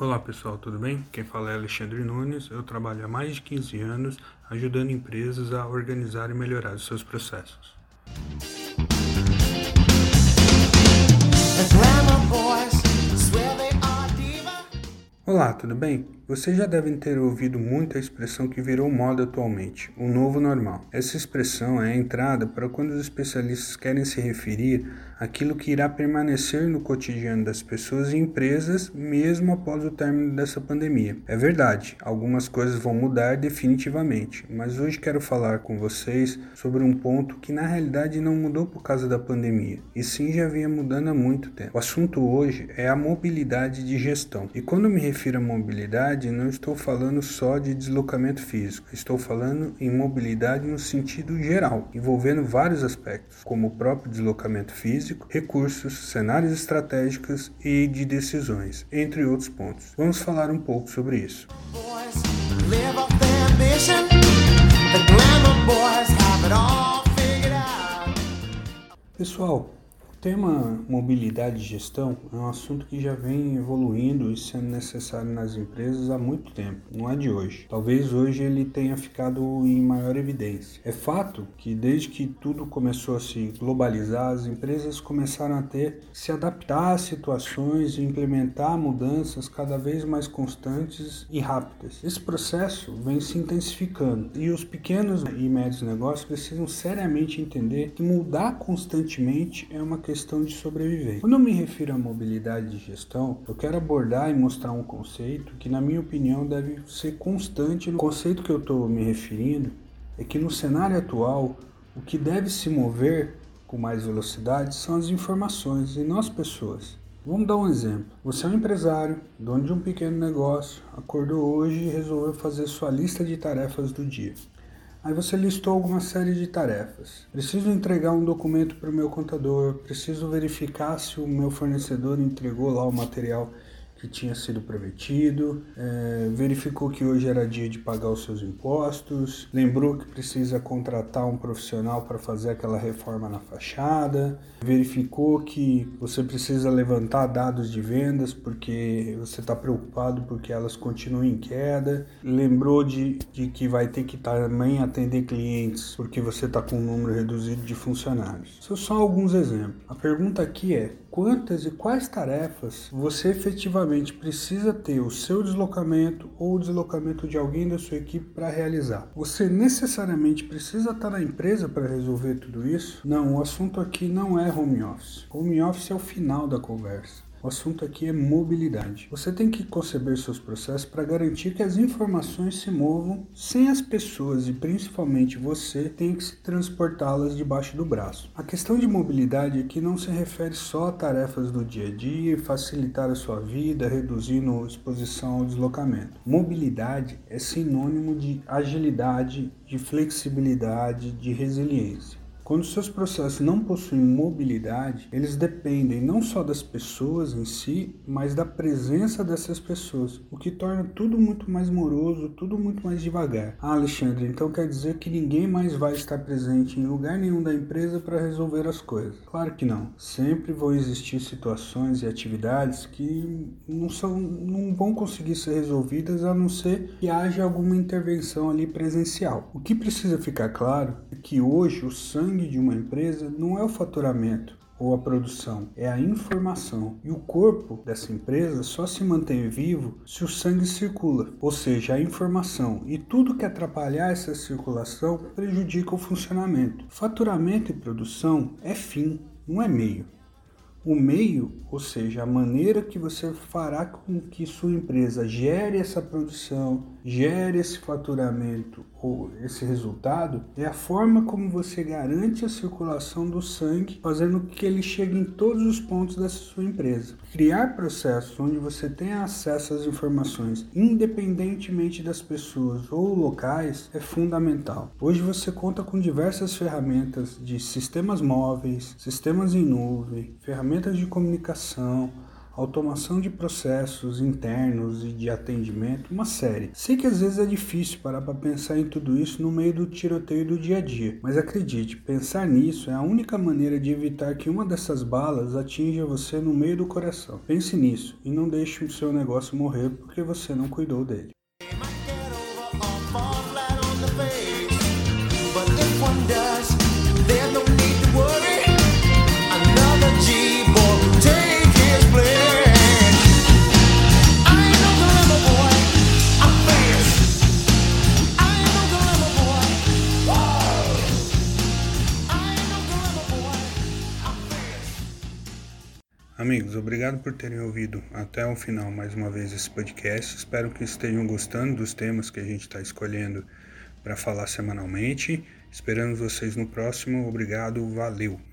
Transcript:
Olá pessoal, tudo bem? Quem fala é Alexandre Nunes. Eu trabalho há mais de 15 anos ajudando empresas a organizar e melhorar os seus processos. Olá, tudo bem? Vocês já devem ter ouvido muito a expressão que virou moda atualmente, o novo normal. Essa expressão é a entrada para quando os especialistas querem se referir àquilo que irá permanecer no cotidiano das pessoas e empresas mesmo após o término dessa pandemia. É verdade, algumas coisas vão mudar definitivamente, mas hoje quero falar com vocês sobre um ponto que na realidade não mudou por causa da pandemia, e sim já vinha mudando há muito tempo. O assunto hoje é a mobilidade de gestão. E quando me refiro à mobilidade, não estou falando só de deslocamento físico, estou falando em mobilidade no sentido geral, envolvendo vários aspectos, como o próprio deslocamento físico, recursos, cenários estratégicos e de decisões, entre outros pontos. Vamos falar um pouco sobre isso. Pessoal, tema mobilidade e gestão é um assunto que já vem evoluindo e sendo necessário nas empresas há muito tempo, não é de hoje. Talvez hoje ele tenha ficado em maior evidência. É fato que desde que tudo começou a se globalizar, as empresas começaram a ter se adaptar às situações e implementar mudanças cada vez mais constantes e rápidas. Esse processo vem se intensificando e os pequenos e médios negócios precisam seriamente entender que mudar constantemente é uma questão de sobreviver. Quando eu me refiro à mobilidade de gestão, eu quero abordar e mostrar um conceito que, na minha opinião, deve ser constante. O conceito que eu estou me referindo é que no cenário atual, o que deve se mover com mais velocidade são as informações e não as pessoas. Vamos dar um exemplo. Você é um empresário, dono de um pequeno negócio, acordou hoje e resolveu fazer sua lista de tarefas do dia. Aí você listou alguma série de tarefas. Preciso entregar um documento para o meu contador, preciso verificar se o meu fornecedor entregou lá o material que tinha sido prometido, é, verificou que hoje era dia de pagar os seus impostos, lembrou que precisa contratar um profissional para fazer aquela reforma na fachada, verificou que você precisa levantar dados de vendas porque você está preocupado porque elas continuam em queda, lembrou de, de que vai ter que também atender clientes porque você está com um número reduzido de funcionários. São só alguns exemplos. A pergunta aqui é quantas e quais tarefas você efetivamente precisa ter o seu deslocamento ou o deslocamento de alguém da sua equipe para realizar. Você necessariamente precisa estar na empresa para resolver tudo isso? Não, o assunto aqui não é home office. Home office é o final da conversa. O assunto aqui é mobilidade. Você tem que conceber seus processos para garantir que as informações se movam sem as pessoas e principalmente você tem que se transportá-las debaixo do braço. A questão de mobilidade aqui não se refere só a tarefas do dia a dia e facilitar a sua vida, reduzindo exposição ao deslocamento. Mobilidade é sinônimo de agilidade, de flexibilidade, de resiliência. Quando seus processos não possuem mobilidade, eles dependem não só das pessoas em si, mas da presença dessas pessoas, o que torna tudo muito mais moroso, tudo muito mais devagar. Ah, Alexandre, então quer dizer que ninguém mais vai estar presente em lugar nenhum da empresa para resolver as coisas? Claro que não. Sempre vão existir situações e atividades que não, são, não vão conseguir ser resolvidas a não ser que haja alguma intervenção ali presencial. O que precisa ficar claro é que hoje o sangue sangue de uma empresa não é o faturamento ou a produção, é a informação. E o corpo dessa empresa só se mantém vivo se o sangue circula, ou seja, a informação. E tudo que atrapalhar essa circulação prejudica o funcionamento. Faturamento e produção é fim, não é meio. O meio, ou seja, a maneira que você fará com que sua empresa gere essa produção, gere esse faturamento ou esse resultado, é a forma como você garante a circulação do sangue, fazendo com que ele chegue em todos os pontos dessa sua empresa. Criar processos onde você tenha acesso às informações, independentemente das pessoas ou locais, é fundamental. Hoje você conta com diversas ferramentas de sistemas móveis, sistemas em nuvem, ferramentas de comunicação, automação de processos internos e de atendimento, uma série. Sei que às vezes é difícil parar para pensar em tudo isso no meio do tiroteio do dia a dia, mas acredite, pensar nisso é a única maneira de evitar que uma dessas balas atinja você no meio do coração. Pense nisso e não deixe o seu negócio morrer porque você não cuidou dele. Amigos, obrigado por terem ouvido até o final mais uma vez esse podcast. Espero que estejam gostando dos temas que a gente está escolhendo para falar semanalmente. Esperamos vocês no próximo. Obrigado, valeu!